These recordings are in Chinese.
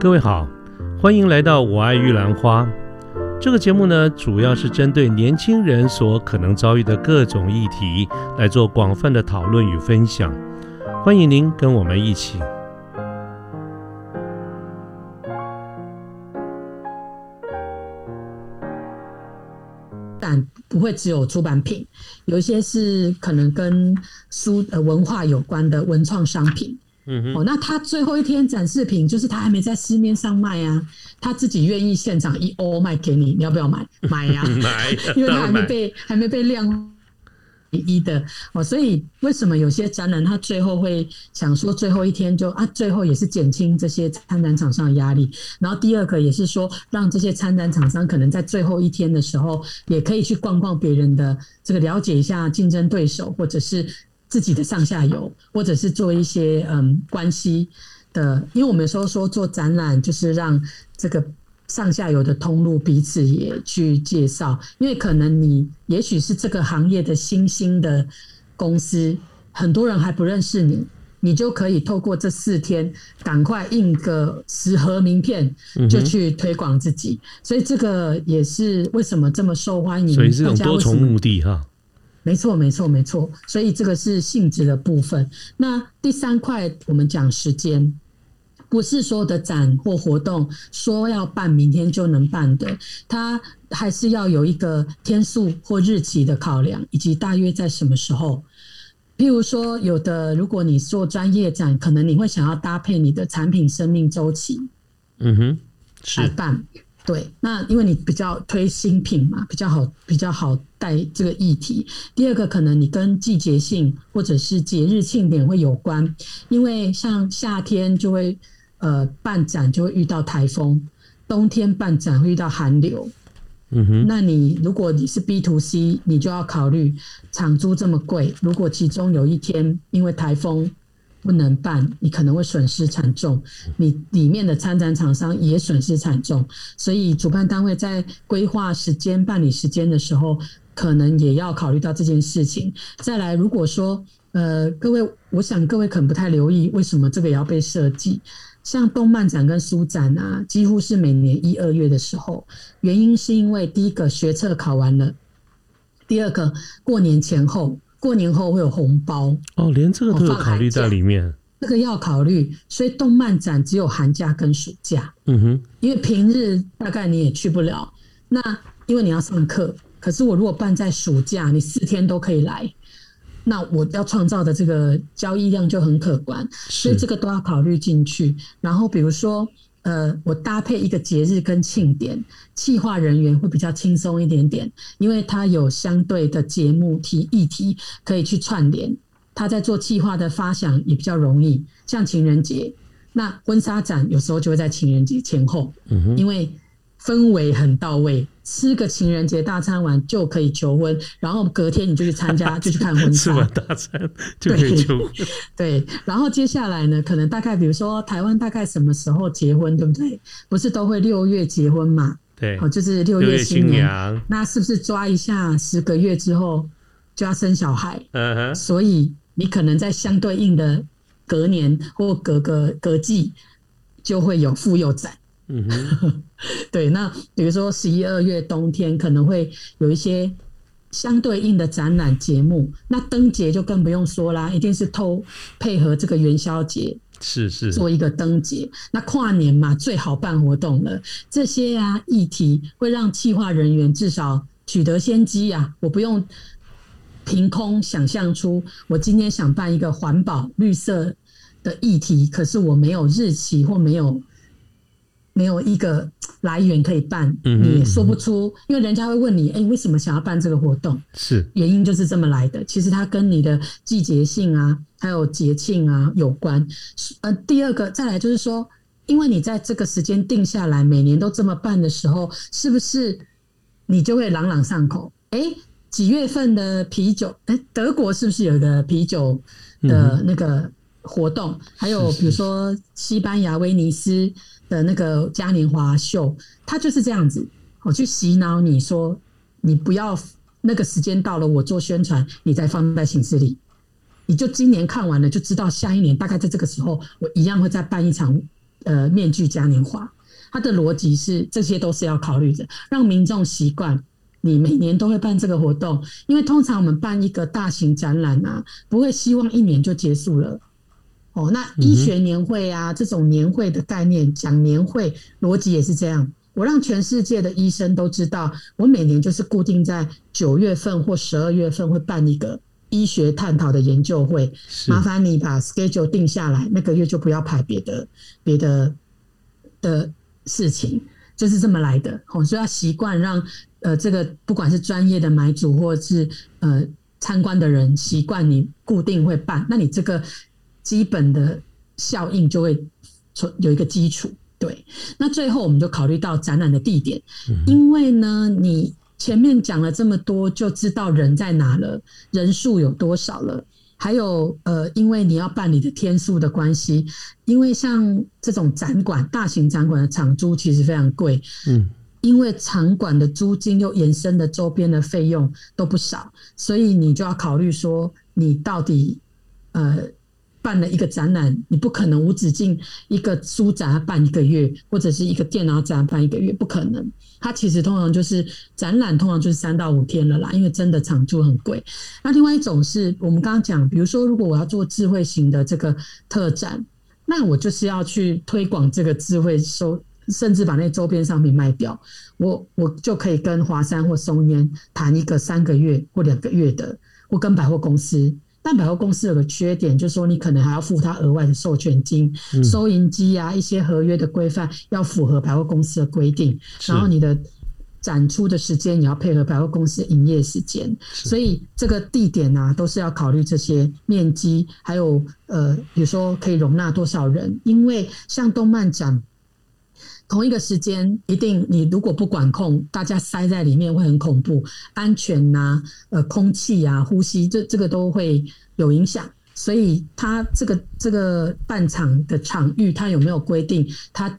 各位好，欢迎来到《我爱玉兰花》这个节目呢，主要是针对年轻人所可能遭遇的各种议题来做广泛的讨论与分享。欢迎您跟我们一起。但不会只有出版品，有一些是可能跟书呃文化有关的文创商品。嗯，哦，那他最后一天展示品就是他还没在市面上卖啊，他自己愿意现场一欧卖给你，你要不要买？买呀、买，因为他还没被还没被量一的哦，所以为什么有些展览他最后会想说最后一天就啊，最后也是减轻这些参展厂商的压力。然后第二个也是说，让这些参展厂商可能在最后一天的时候，也可以去逛逛别人的这个，了解一下竞争对手，或者是自己的上下游，或者是做一些嗯关系的。因为我们有时候说做展览，就是让这个上下游的通路彼此也去介绍，因为可能你也许是这个行业的新兴的公司，很多人还不认识你。你就可以透过这四天，赶快印个十盒名片，就去推广自己。所以这个也是为什么这么受欢迎。所以是种大家为什么多重目的哈。没错，没错，没错。所以这个是性质的部分。那第三块，我们讲时间，不是所有的展或活动说要办明天就能办的，它还是要有一个天数或日期的考量，以及大约在什么时候。譬如说，有的如果你做专业展，可能你会想要搭配你的产品生命周期，嗯哼，是来办。对，那因为你比较推新品嘛，比较好，比较好带这个议题。第二个，可能你跟季节性或者是节日庆典会有关，因为像夏天就会呃办展就会遇到台风，冬天办展会遇到寒流。嗯哼，那你如果你是 B to C，你就要考虑场租这么贵，如果其中有一天因为台风不能办，你可能会损失惨重，你里面的参展厂商也损失惨重，所以主办单位在规划时间、办理时间的时候，可能也要考虑到这件事情。再来，如果说呃，各位，我想各位可能不太留意，为什么这个也要被设计？像动漫展跟书展啊，几乎是每年一二月的时候，原因是因为第一个学测考完了，第二个过年前后，过年后会有红包，哦，连这个都有考虑在里面。这个要考虑，所以动漫展只有寒假跟暑假，嗯哼，因为平日大概你也去不了。那因为你要上课，可是我如果办在暑假，你四天都可以来，那我要创造的这个交易量就很可观，所以这个都要考虑进去。然后比如说，呃，我搭配一个节日跟庆典，企划人员会比较轻松一点点，因为他有相对的节目题议题可以去串联，他在做企划的发想也比较容易。像情人节，那婚纱展有时候就会在情人节前后，嗯哼，因为氛围很到位，吃个情人节大餐完就可以求婚，然后隔天你就去参加，就去看婚吃完纱。大餐就可以对就 对，然后接下来呢，可能大概比如说台湾大概什么时候结婚，对不对？不是都会六月结婚嘛？对哦，，就是六六月新月新。娘，那是不是抓一下十个月之后就要生小孩？嗯哼，所以你可能在相对应的隔年或隔个隔季就会有妇幼展。嗯哼，对，那比如说十一二月冬天可能会有一些相对应的展览节目，那灯节就更不用说啦，一定是偷配合这个元宵节是是，做一个灯节。那跨年嘛，最好办活动了，这些啊议题会让企划人员至少取得先机啊，我不用凭空想象出我今天想办一个环保绿色的议题，可是我没有日期或没有没有一个来源可以办，嗯你也说不出，因为人家会问你，哎、为什么想要办这个活动？是原因就是这么来的。其实它跟你的季节性啊，还有节庆啊有关。呃，第二个再来就是说，因为你在这个时间定下来，每年都这么办的时候，是不是你就会朗朗上口？哎、几月份的啤酒？哎、德国是不是有一个啤酒的那个活动？还有比如说西班牙威尼斯的那个嘉年华秀，它就是这样子，我去洗脑你说，你不要那个时间到了，我做宣传，你再放在行事里。你就今年看完了，就知道下一年大概在这个时候，我一样会再办一场呃面具嘉年华。它的逻辑是这些都是要考虑的，让民众习惯你每年都会办这个活动，因为通常我们办一个大型展览啊，不会希望一年就结束了。哦，那医学年会啊，这种年会的概念讲年会逻辑也是这样。我让全世界的医生都知道，我每年就是固定在九月份或十二月份会办一个医学探讨的研究会。麻烦你把 schedule 定下来，那个月就不要排别的别的的事情，就是这么来的。哦，所以要习惯让呃这个不管是专业的买主或是呃参观的人习惯你固定会办，那你这个基本的效应就会存有一个基础。对，那最后我们就考虑到展览的地点，因为呢，你前面讲了这么多，就知道人在哪了，人数有多少了，还有呃，因为你要办理的天数的关系，因为像这种展馆，大型展馆的场租其实非常贵，嗯，因为场馆的租金又延伸的周边的费用都不少，所以你就要考虑说，你到底呃。办了一个展览，你不可能无止境一个书展办一个月，或者是一个电脑展办一个月，不可能。它其实通常就是展览，通常就是三到五天了啦，因为真的场租很贵。那另外一种是我们刚刚讲，比如说如果我要做智慧型的这个特展，那我就是要去推广这个智慧收，甚至把那周边商品卖掉，我我就可以跟华山或松烟谈一个三个月或两个月的，或跟百货公司。但百货公司有个缺点，就是说你可能还要付他额外的授权金、收银机啊，一些合约的规范要符合百货公司的规定，然后你的展出的时间也要配合百货公司营业时间，所以这个地点呢，都是要考虑这些面积，还有呃，比如说可以容纳多少人，因为像动漫展。同一个时间，一定你如果不管控，大家塞在里面会很恐怖，安全呐，呃，空气啊，呼吸，这这个都会有影响。所以，它这个这个半场的场域，它有没有规定？它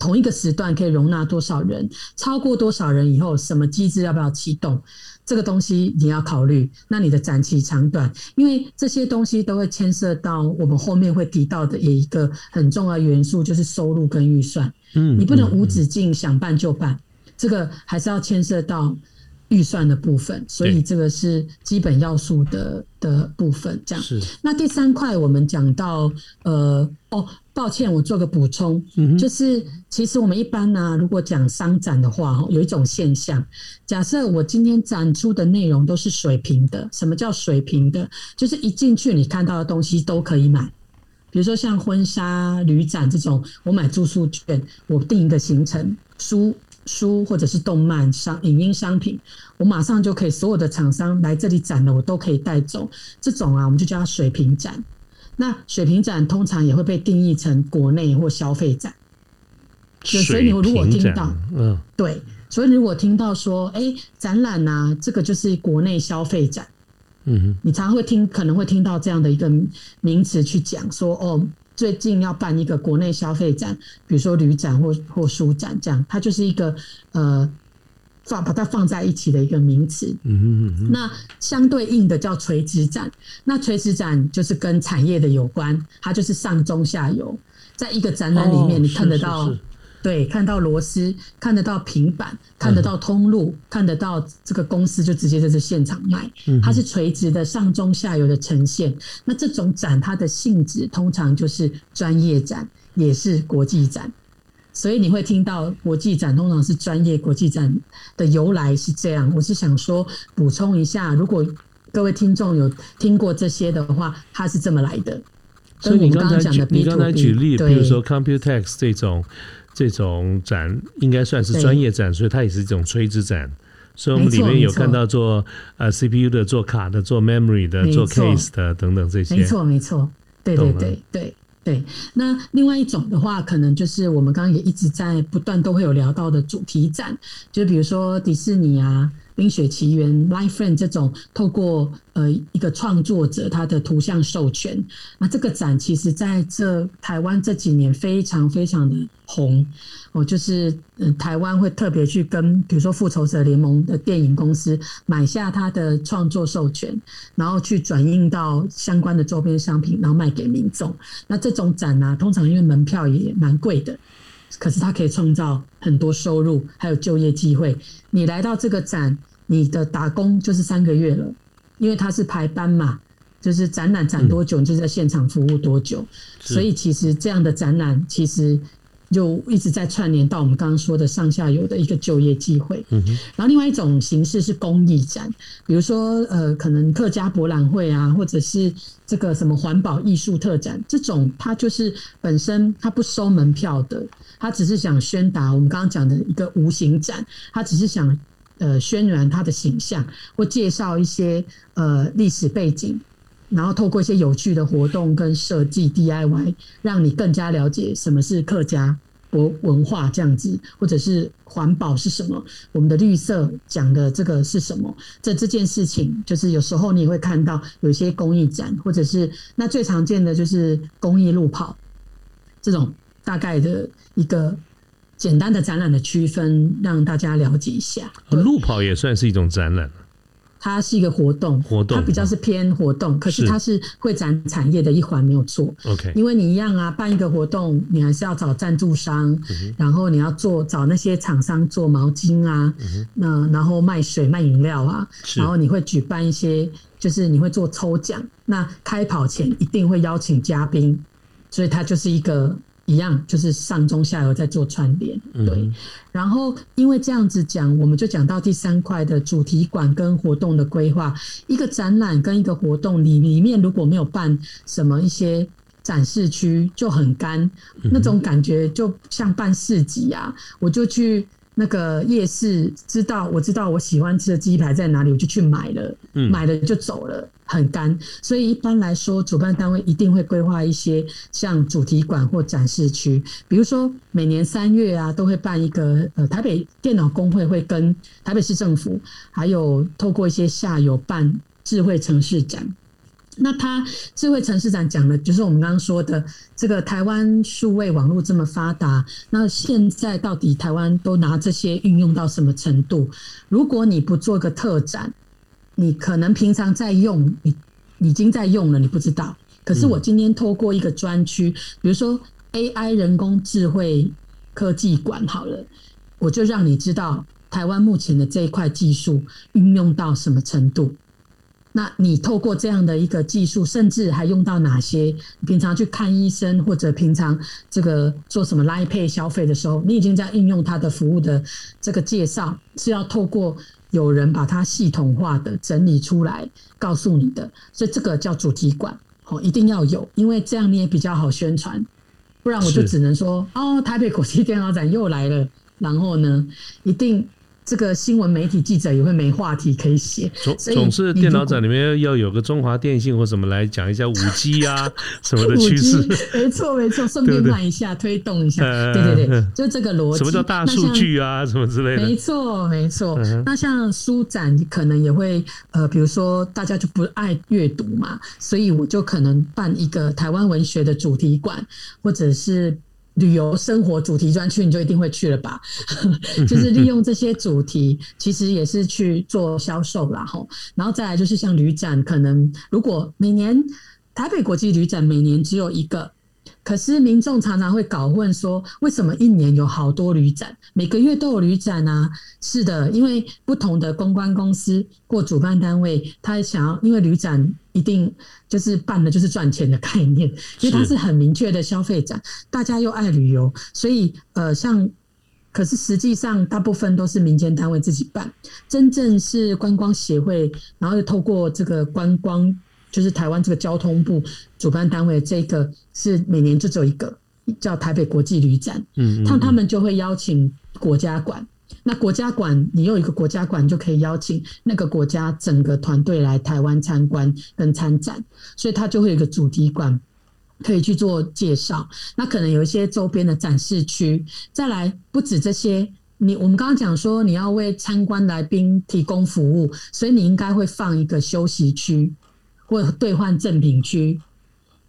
同一个时段可以容纳多少人？超过多少人以后，什么机制要不要启动？这个东西你要考虑，那你的展期长短，因为这些东西都会牵涉到我们后面会提到的一个很重要元素，就是收入跟预算。嗯，你不能无止境想办就办，这个还是要牵涉到预算的部分，所以这个是基本要素的的部分。这样是。那第三块我们讲到，呃，哦。抱歉，我做个补充，就是其实我们一般呢，如果讲商展的话，有一种现象，假设我今天展出的内容都是水平的，什么叫水平的？就是一进去你看到的东西都可以买，比如说像婚纱旅展这种，我买住宿券，我定一个行程，书书或者是动漫商影音商品，我马上就可以，所有的厂商来这里展了，我都可以带走，这种啊，我们就叫它水平展。那水平展通常也会被定义成国内或消费展，所以你如果听到，嗯，对，所以如果听到说，哎，展览啊，这个就是国内消费展，嗯哼，你常会听，可能会听到这样的一个名词去讲说，哦，最近要办一个国内消费展，比如说旅展或或书展，这样，它就是一个呃。放把它放在一起的一个名词，嗯嗯嗯那相对应的叫垂直展，那垂直展就是跟产业的有关，它就是上中下游，在一个展览里面，你看得到，对，看到螺丝，看得到平板，看得到通路，看得到这个公司就直接在这现场卖，它是垂直的上中下游的呈现。那这种展它的性质通常就是专业展，也是国际展。所以你会听到国际展通常是专业国际展的由来是这样。我是想说补充一下，如果各位听众有听过这些的话，它是这么来的。所以你刚才举你刚才举例，比如说 Computex 这种这种展，应该算是专业展，所以它也是一种垂直展。所以我们里面有看到做呃 CPU 的、做卡的、做 Memory 的、做 Case 的等等这些。没错，没错，对对对对。对，那另外一种的话，可能就是我们刚刚也一直在不断都会有聊到的主题展，就比如说迪士尼啊，冰雪奇缘》《Life Friend》这种透过呃一个创作者他的图像授权，那这个展其实在这台湾这几年非常非常的红。哦，就是嗯，台湾会特别去跟比如说复仇者联盟的电影公司买下他的创作授权，然后去转印到相关的周边商品，然后卖给民众。那这种展呢，通常因为门票也蛮贵的，可是它可以创造很多收入，还有就业机会。你来到这个展，你的打工就是三个月了，因为它是排班嘛，就是展览展多久，你就在现场服务多久。所以其实这样的展览，其实。就一直在串联到我们刚刚说的上下游的一个就业机会。嗯然后另外一种形式是公益展，比如说呃，可能客家博览会啊，或者是这个什么环保艺术特展，这种它就是本身它不收门票的，它只是想宣达我们刚刚讲的一个无形展，它只是想呃渲染它的形象或介绍一些呃历史背景，然后透过一些有趣的活动跟设计 DIY，让你更加了解什么是客家博文化这样子，或者是环保是什么，我们的绿色讲的这个是什么？这这件事情，就是有时候你会看到有一些公益展，或者是那最常见的就是公益路跑这种大概的一个简单的展览的区分，让大家了解一下。路跑也算是一种展览。它是一个活动，活动它比较是偏活动，可是它是会展产业的一环，没有错。OK，因为你一样啊，办一个活动，你还是要找赞助商，然后你要做找那些厂商做毛巾啊，那然后卖水卖饮料啊，然后你会举办一些，就是你会做抽奖，那开跑前一定会邀请嘉宾，所以它就是一个。一样，就是上中下游在做串联，对。然后因为这样子讲，我们就讲到第三块的主题馆跟活动的规划。一个展览跟一个活动里里面如果没有办什么一些展示区，就很干，那种感觉就像办市集啊，我就去。那个夜市，知道我知道我喜欢吃的鸡排在哪里，我就去买了，买了就走了，很干。所以一般来说，主办单位一定会规划一些像主题馆或展示区，比如说每年三月啊，都会办一个呃台北电脑工会会跟台北市政府，还有透过一些下游办智慧城市展。那他智慧城市展讲的，就是我们刚刚说的这个台湾数位网络这么发达，那现在到底台湾都拿这些运用到什么程度？如果你不做个特展，你可能平常在用，你已经在用了，你不知道。可是我今天透过一个专区，比如说 AI 人工智慧科技馆，好了，我就让你知道台湾目前的这一块技术运用到什么程度。那你透过这样的一个技术，甚至还用到哪些？平常去看医生，或者平常这个做什么拉配消费的时候，你已经在应用它的服务的这个介绍，是要透过有人把它系统化的整理出来告诉你的。所以这个叫主题馆哦，一定要有，因为这样你也比较好宣传。不然我就只能说哦，台北国际电脑展又来了，然后呢，一定。这个新闻媒体记者也会没话题可以写，总总是电脑展里面要有个中华电信或什么来讲一下五 G 啊 什么的趋势，没错没错，顺便看一下推动一下，对对对，就这个逻辑。什么叫大数据啊什么之类的？没错没错。那像书展可能也会呃，比如说大家就不爱阅读嘛，所以我就可能办一个台湾文学的主题馆，或者是。旅游生活主题专区，你就一定会去了吧？就是利用这些主题，其实也是去做销售啦。吼，然后再来就是像旅展，可能如果每年台北国际旅展每年只有一个。可是民众常常会搞混，说为什么一年有好多旅展，每个月都有旅展啊？是的，因为不同的公关公司或主办单位，他想要，因为旅展一定就是办的就是赚钱的概念，因为它是很明确的消费展，大家又爱旅游，所以呃，像可是实际上大部分都是民间单位自己办，真正是观光协会，然后又透过这个观光。就是台湾这个交通部主办单位，这个是每年就只有一个叫台北国际旅展，嗯，那他们就会邀请国家馆，那国家馆你有一个国家馆，就可以邀请那个国家整个团队来台湾参观跟参展，所以它就会有一个主题馆可以去做介绍。那可能有一些周边的展示区，再来不止这些。你我们刚刚讲说你要为参观来宾提供服务，所以你应该会放一个休息区或兑换赠品区，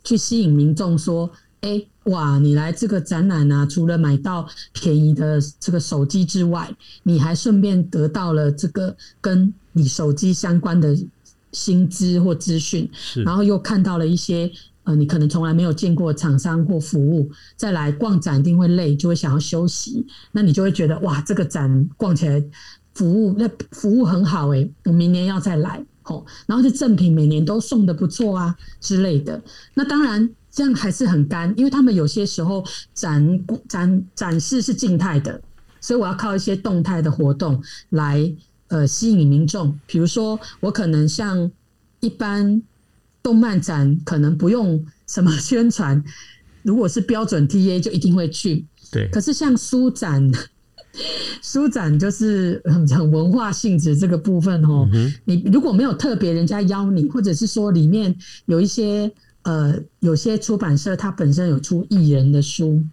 去吸引民众说：“哎，哇，你来这个展览啊，除了买到便宜的这个手机之外，你还顺便得到了这个跟你手机相关的薪资或资讯，然后又看到了一些。”呃，你可能从来没有见过厂商或服务，再来逛展一定会累，就会想要休息。那你就会觉得哇，这个展逛起来服务那服务很好哎，我明年要再来哦。然后这赠品每年都送的不错啊之类的。那当然这样还是很干，因为他们有些时候展展展示是静态的，所以我要靠一些动态的活动来呃吸引民众。比如说我可能像一般。动漫展可能不用什么宣传，如果是标准 TA 就一定会去。对，可是像书展，书展就是很文化性质这个部分哦。你如果没有特别人家邀你，或者是说里面有一些呃，有些出版社它本身有出艺人的书，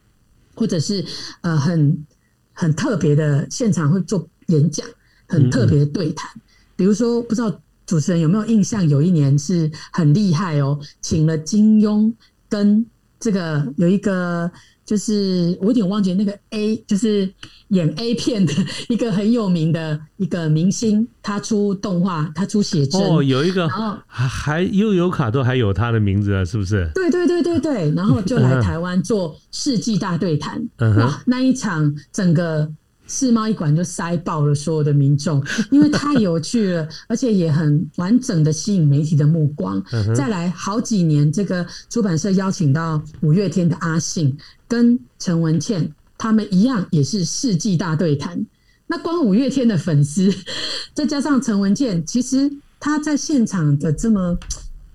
或者是呃很很特别的现场会做演讲，很特别的对谈，比如说不知道。主持人有没有印象？有一年是很厉害哦，请了金庸跟这个有一个，就是我有点忘记那个 A，就是演 A 片的一个很有名的一个明星，他出动画，他出写真哦，有一个，然后还还悠游卡都还有他的名字啊，是不是？对对对对对，然后就来台湾做世纪大对谈，哇，那一场整个。世贸一馆就塞爆了所有的民众，因为太有趣了，而且也很完整的吸引媒体的目光。再来好几年，这个出版社邀请到五月天的阿信跟陈文茜，他们一样也是世纪大对谈。那光五月天的粉丝，再加上陈文茜，其实他在现场的这么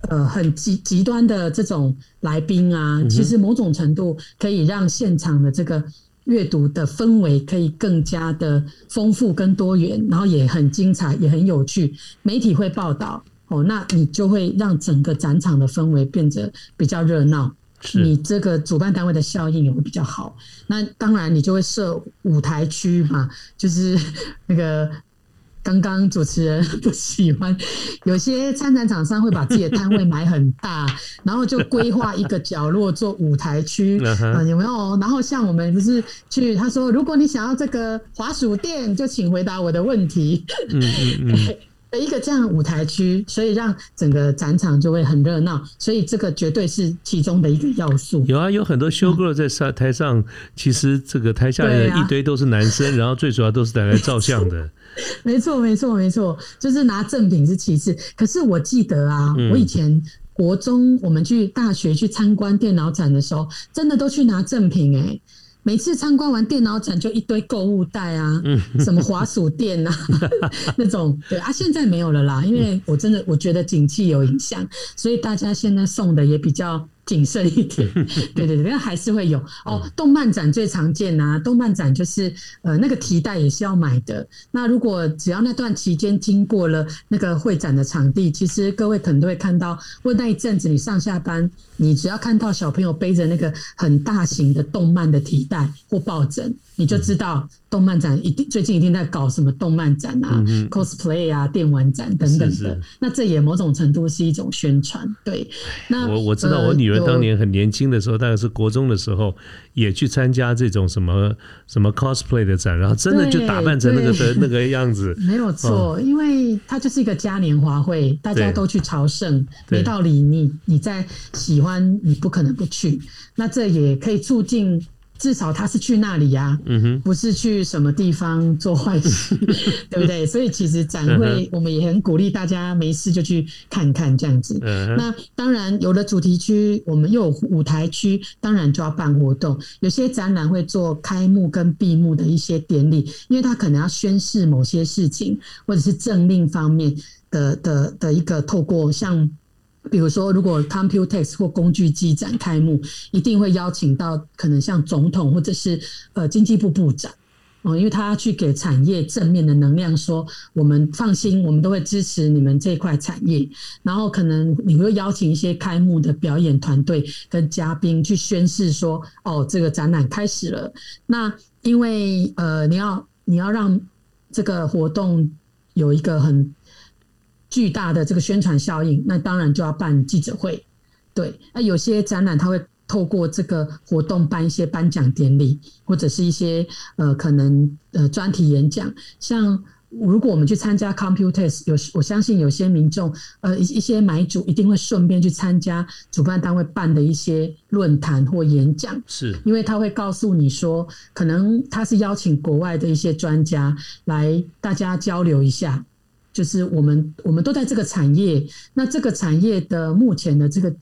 呃很极极端的这种来宾啊，其实某种程度可以让现场的这个。阅读的氛围可以更加的丰富跟多元，然后也很精彩，也很有趣。媒体会报道哦，那你就会让整个展场的氛围变得比较热闹。你这个主办单位的效应也会比较好。那当然，你就会设舞台区嘛，就是 那个。刚刚主持人不喜欢，有些参展厂商会把自己的摊位买很大，然后就规划一个角落做舞台区啊，有没有？然后像我们不是去，他说如果你想要这个滑鼠垫，就请回答我的问题。嗯嗯嗯。一个这样舞台区，所以让整个展场就会很热闹，所以这个绝对是其中的一个要素。有啊，有很多修 girl 在上台上，其实这个台下的一堆都是男生，然后最主要都是来照相的。没错，没错，没错，就是拿赠品是其次。可是我记得啊，我以前国中我们去大学去参观电脑展的时候，真的都去拿赠品哎。每次参观完电脑展就一堆购物袋啊，什么滑鼠垫啊，那种对啊，现在没有了啦，因为我真的我觉得景气有影响，所以大家现在送的也比较。谨慎一点，对 对对，但还是会有哦。动漫展最常见啊，动漫展就是呃那个提袋也是要买的。那如果只要那段期间经过了那个会展的场地，其实各位可能都会看到，或那一阵子你上下班，你只要看到小朋友背着那个很大型的动漫的提袋或抱枕，你就知道。动漫展一定最近一定在搞什么动漫展啊，cosplay 啊，电玩展等等的。那这也某种程度是一种宣传。对，那我我知道我女儿当年很年轻的时候，大概是国中的时候，也去参加这种什么什么 cosplay 的展，然后真的就打扮成那个的那个样子。没有错，因为它就是一个嘉年华会，大家都去朝圣，没道理你你在喜欢，你不可能不去。那这也可以促进。至少他是去那里呀，不是去什么地方做坏事，对不对？所以其实展会我们也很鼓励大家没事就去看看这样子。那当然有了主题区，我们又有舞台区，当然就要办活动。有些展览会做开幕跟闭幕的一些典礼，因为他可能要宣誓某些事情，或者是政令方面的的的一个透过像。比如说，如果 Computex 或工具机展开幕，一定会邀请到可能像总统或者是呃经济部部长哦，因为他要去给产业正面的能量，说我们放心，我们都会支持你们这块产业。然后可能你会邀请一些开幕的表演团队跟嘉宾去宣誓说，哦，这个展览开始了。那因为呃，你要。你要让这个活动有一个很巨大的这个宣传效应，那当然就要办记者会。对，那有些展览它会透过这个活动办一些颁奖典礼，或者是一些呃可能呃专题演讲，像。如果我们去参加 Computers，有我相信有些民众，呃，一一些买主一定会顺便去参加主办单位办的一些论坛或演讲，是因为他会告诉你说，可能他是邀请国外的一些专家来大家交流一下，就是我们我们都在这个产业，那这个产业的目前的这个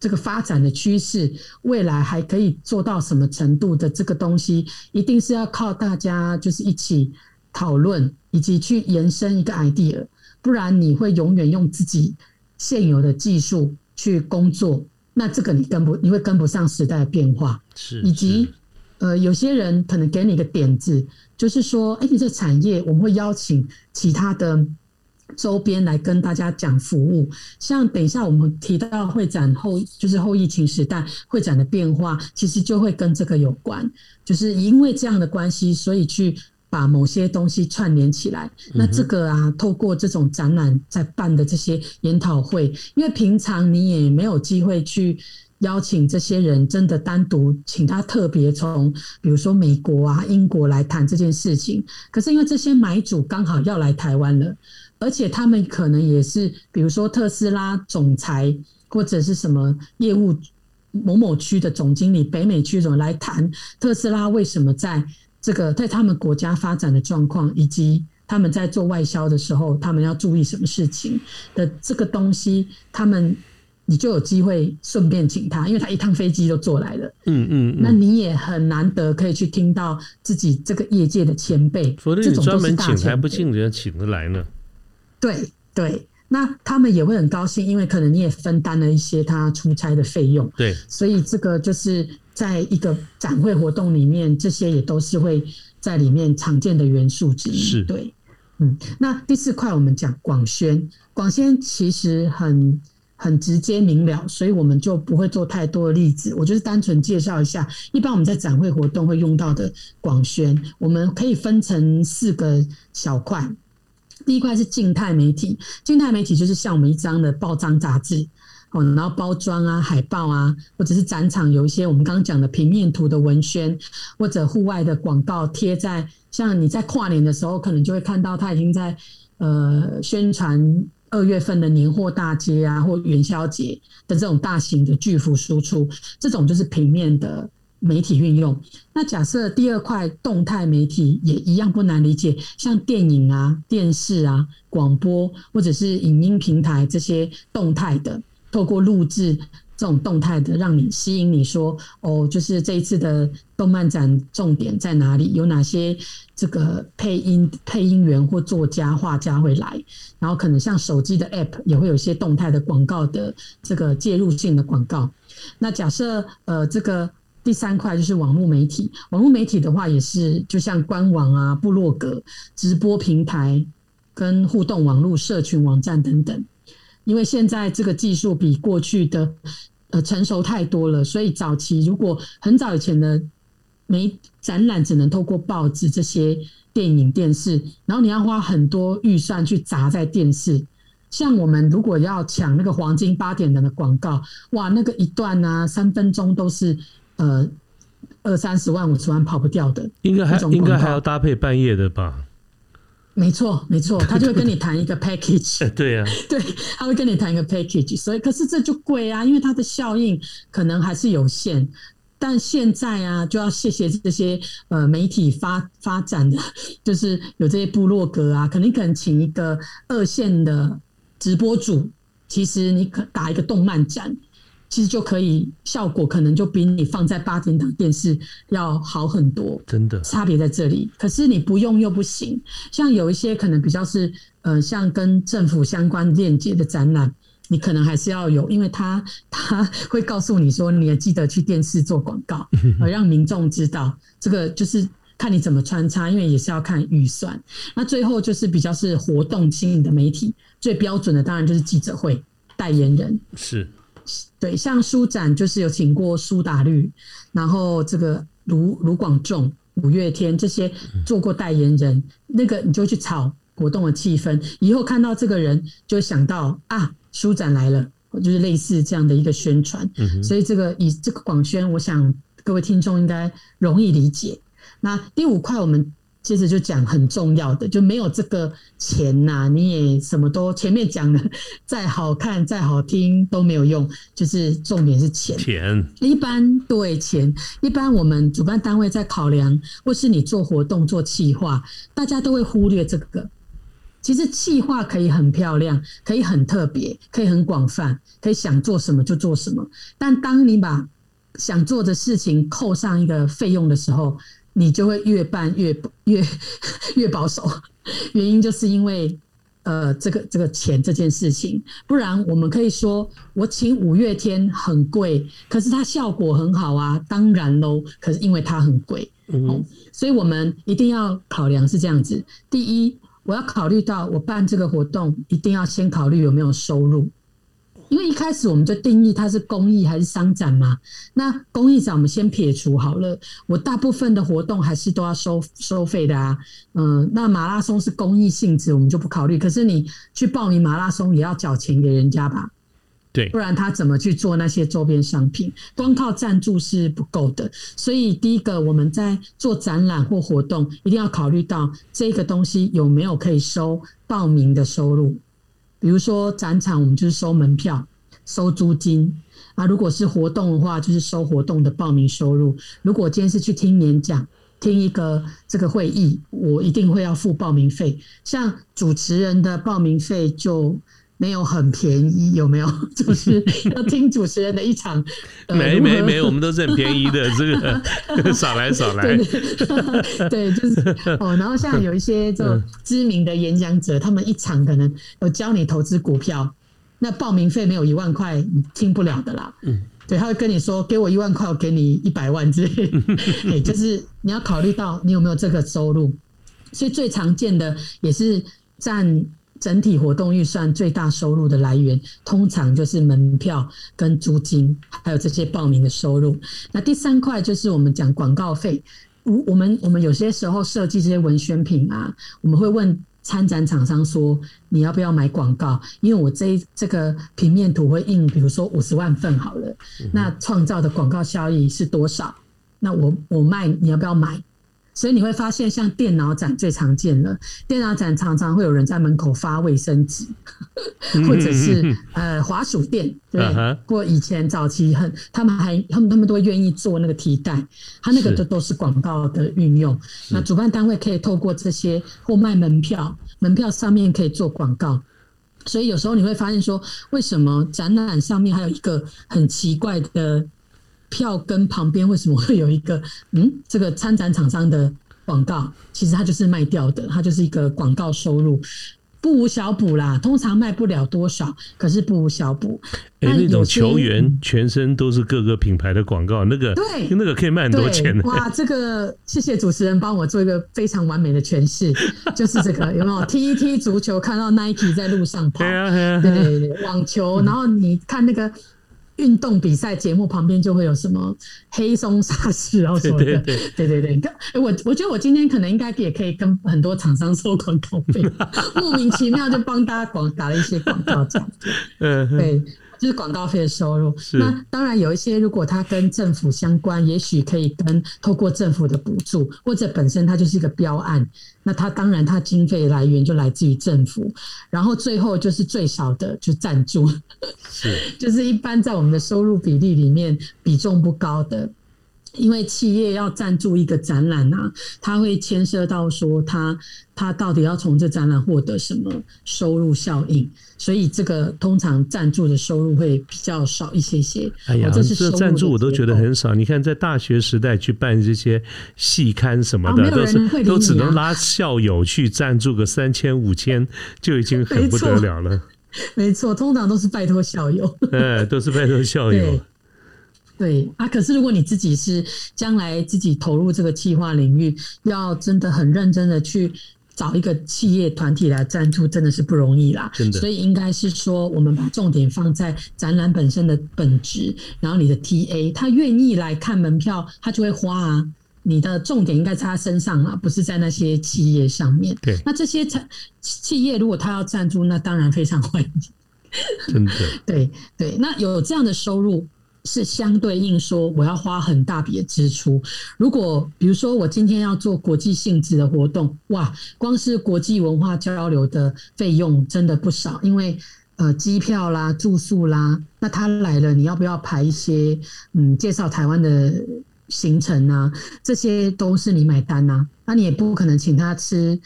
这个发展的趋势，未来还可以做到什么程度的这个东西，一定是要靠大家就是一起。讨论以及去延伸一个 idea，不然你会永远用自己现有的技术去工作，那这个你跟不，你会跟不上时代的变化。是，以及呃，有些人可能给你一个点子，就是说，哎，你这产业我们会邀请其他的周边来跟大家讲服务。像等一下我们提到会展后，就是后疫情时代会展的变化，其实就会跟这个有关，就是因为这样的关系，所以去。把某些东西串联起来，那这个啊，透过这种展览在办的这些研讨会，因为平常你也没有机会去邀请这些人，真的单独请他特别从，比如说美国啊、英国来谈这件事情。可是因为这些买主刚好要来台湾了，而且他们可能也是，比如说特斯拉总裁或者是什么业务某某区的总经理、北美区总来谈特斯拉为什么在。这个在他们国家发展的状况，以及他们在做外销的时候，他们要注意什么事情的这个东西，他们你就有机会顺便请他，因为他一趟飞机就坐来了。嗯嗯，那你也很难得可以去听到自己这个业界的前辈，否则你专门请还不请人家请得来呢？对对。那他们也会很高兴，因为可能你也分担了一些他出差的费用。对，所以这个就是在一个展会活动里面，这些也都是会在里面常见的元素之一。是，对，嗯。那第四块我们讲广宣，广宣其实很很直接明了，所以我们就不会做太多的例子。我就是单纯介绍一下，一般我们在展会活动会用到的广宣，我们可以分成四个小块。第一块是静态媒体，静态媒体就是像我们一张的报章杂志，哦，然后包装啊、海报啊，或者是展场有一些我们刚刚讲的平面图的文宣，或者户外的广告贴在，像你在跨年的时候，可能就会看到它已经在呃宣传二月份的年货大街啊，或元宵节的这种大型的巨幅输出，这种就是平面的。媒体运用，那假设第二块动态媒体也一样不难理解，像电影啊、电视啊、广播或者是影音平台这些动态的，透过录制这种动态的，让你吸引你说哦，就是这一次的动漫展重点在哪里？有哪些这个配音配音员或作家、画家会来？然后可能像手机的 App 也会有一些动态的广告的这个介入性的广告。那假设呃这个。第三块就是网络媒体，网络媒体的话也是就像官网啊、部落格、直播平台跟互动网络社群网站等等。因为现在这个技术比过去的呃成熟太多了，所以早期如果很早以前的媒展览只能透过报纸这些电影电视，然后你要花很多预算去砸在电视。像我们如果要抢那个黄金八点的广告，哇，那个一段啊三分钟都是。呃，二三十万、五十万跑不掉的，应该还应该还要搭配半夜的吧？没错，没错，他就会跟你谈一个 package。对呀，对，他会跟你谈一个 package。所以，可是这就贵啊，因为它的效应可能还是有限。但现在啊，就要谢谢这些呃媒体发发展的，就是有这些部落格啊，可能可能请一个二线的直播主，其实你可打一个动漫展。其实就可以，效果可能就比你放在八点档电视要好很多。真的，差别在这里。可是你不用又不行。像有一些可能比较是呃，像跟政府相关链接的展览，你可能还是要有，因为他他 会告诉你说，你也记得去电视做广告，呃，让民众知道。这个就是看你怎么穿插，因为也是要看预算。那最后就是比较是活动性的媒体，最标准的当然就是记者会代言人是。对，像书展就是有请过苏打绿，然后这个卢卢广仲，五月天这些做过代言人，那个你就去炒活动的气氛，以后看到这个人就想到啊，书展来了，就是类似这样的一个宣传。所以这个以这个广宣，我想各位听众应该容易理解。那第五块我们。接着就讲很重要的，就没有这个钱呐，你也什么都前面讲的再好看再好听都没有用，就是重点是钱。钱一般对钱，一般我们主办单位在考量，或是你做活动做企划，大家都会忽略这个。其实企划可以很漂亮，可以很特别，可以很广泛，可以想做什么就做什么。但当你把想做的事情扣上一个费用的时候，你就会越办越越越保守，原因就是因为呃，这个这个钱这件事情，不然我们可以说我请五月天很贵，可是它效果很好啊，当然喽，可是因为它很贵，嗯，所以我们一定要考量是这样子。第一，我要考虑到我办这个活动，一定要先考虑有没有收入。因为一开始我们就定义它是公益还是商展嘛，那公益展我们先撇除好了。我大部分的活动还是都要收收费的啊，嗯，那马拉松是公益性质，我们就不考虑。可是你去报名马拉松也要缴钱给人家吧？对，不然他怎么去做那些周边商品？光靠赞助是不够的。所以第一个我们在做展览或活动，一定要考虑到这个东西有没有可以收报名的收入。比如说展场，我们就是收门票、收租金啊。如果是活动的话，就是收活动的报名收入。如果今天是去听演讲、听一个这个会议，我一定会要付报名费。像主持人的报名费就。没有很便宜，有没有？就是 要听主持人的一场。没没没，我们都是很便宜的，这个少来少来。对，就是哦。然后像有一些这种知名的演讲者，他们一场可能有教你投资股票，那报名费没有一万块，你听不了的啦。嗯，对，他会跟你说，给我一万块，我给你一百万之类。哎，就是你要考虑到你有没有这个收入，所以最常见的也是占。整体活动预算最大收入的来源，通常就是门票跟租金，还有这些报名的收入。那第三块就是我们讲广告费。我我们我们有些时候设计这些文宣品啊，我们会问参展厂商说，你要不要买广告？因为我这这个平面图会印，比如说五十万份好了，那创造的广告效益是多少？那我我卖，你要不要买？所以你会发现，像电脑展最常见了。电脑展常常会有人在门口发卫生纸，或者是呃滑鼠垫，对过以前早期很，他们还他们他们都愿意做那个替代，他那个都都是广告的运用。那主办单位可以透过这些或卖门票，门票上面可以做广告。所以有时候你会发现说，为什么展览上面还有一个很奇怪的？票根旁边为什么会有一个嗯，这个参展厂商的广告？其实它就是卖掉的，它就是一个广告收入，不无小补啦。通常卖不了多少，可是不无小补。哎，那种球员全身都是各个品牌的广告，那个对，那个可以卖很多钱的。哇，这个谢谢主持人帮我做一个非常完美的诠释，就是这个有没有踢一踢足球看到 Nike 在路上跑？对啊，对对对，网球，然后你看那个。运动比赛节目旁边就会有什么黑松沙士，然后什么的，对对对。我我觉得我今天可能应该也可以跟很多厂商收广告费，莫名其妙就帮大家广打了一些广告这样。嗯，对。就是广告费的收入，那当然有一些，如果它跟政府相关，也许可以跟透过政府的补助，或者本身它就是一个标案，那它当然它经费来源就来自于政府，然后最后就是最少的就赞助，是。就是一般在我们的收入比例里面比重不高的。因为企业要赞助一个展览啊，它会牵涉到说，它它到底要从这展览获得什么收入效应，所以这个通常赞助的收入会比较少一些些。哎呀，这赞助我都觉得很少。你看，在大学时代去办这些戏刊什么的，都是都只能拉校友去赞助个三千五千，就已经很不得了了。没错，通常都是拜托校友。哎，都是拜托校友。对啊，可是如果你自己是将来自己投入这个企划领域，要真的很认真的去找一个企业团体来赞助，真的是不容易啦。真的，所以应该是说，我们把重点放在展览本身的本质，然后你的 TA 他愿意来看门票，他就会花啊。你的重点应该在他身上啊，不是在那些企业上面。对，那这些企企业如果他要赞助，那当然非常欢迎。真的，对对，那有这样的收入。是相对应说，我要花很大笔的支出。如果比如说我今天要做国际性质的活动，哇，光是国际文化交流的费用真的不少，因为呃机票啦、住宿啦，那他来了，你要不要排一些嗯介绍台湾的行程啊？这些都是你买单呐，那你也不可能请他吃。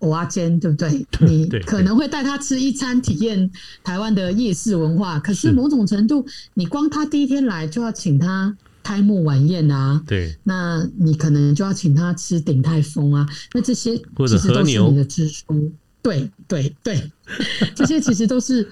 蚵仔煎对不对？你可能会带他吃一餐，体验台湾的夜市文化。可是某种程度，你光他第一天来就要请他开幕晚宴啊。对，那你可能就要请他吃鼎泰丰啊。那这些其实都是你的支出。对对对，这些其实都是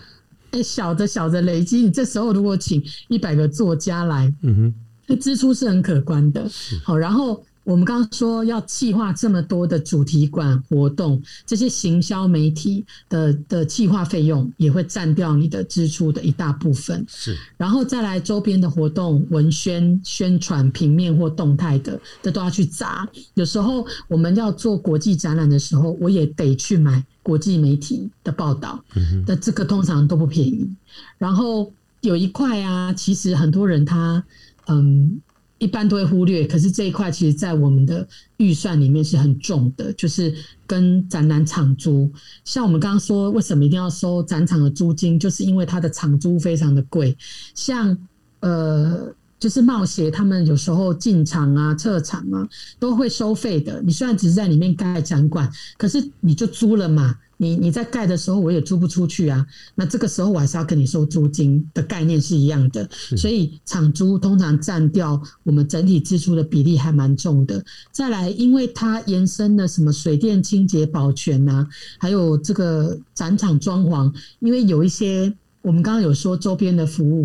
哎小的小的累积。你这时候如果请一百个作家来，嗯哼，那支出是很可观的。好，然后。我们刚刚说要计划这么多的主题馆活动，这些行销媒体的的计划费用也会占掉你的支出的一大部分。是，然后再来周边的活动、文宣、宣传、平面或动态的，这都要去砸。有时候我们要做国际展览的时候，我也得去买国际媒体的报道。嗯那这个通常都不便宜。然后有一块啊，其实很多人他嗯。一般都会忽略，可是这一块其实，在我们的预算里面是很重的，就是跟展览场租。像我们刚刚说，为什么一定要收展场的租金，就是因为它的场租非常的贵。像呃，就是冒险，他们有时候进场啊、撤场啊，都会收费的。你虽然只是在里面盖展馆，可是你就租了嘛。你你在盖的时候，我也租不出去啊。那这个时候我还是要跟你收租金的概念是一样的。所以场租通常占掉我们整体支出的比例还蛮重的。再来，因为它延伸了什么水电清洁保全呐，还有这个展场装潢，因为有一些我们刚刚有说周边的服务。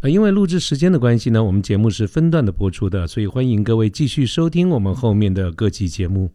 呃，因为录制时间的关系呢，我们节目是分段的播出的，所以欢迎各位继续收听我们后面的各期节目。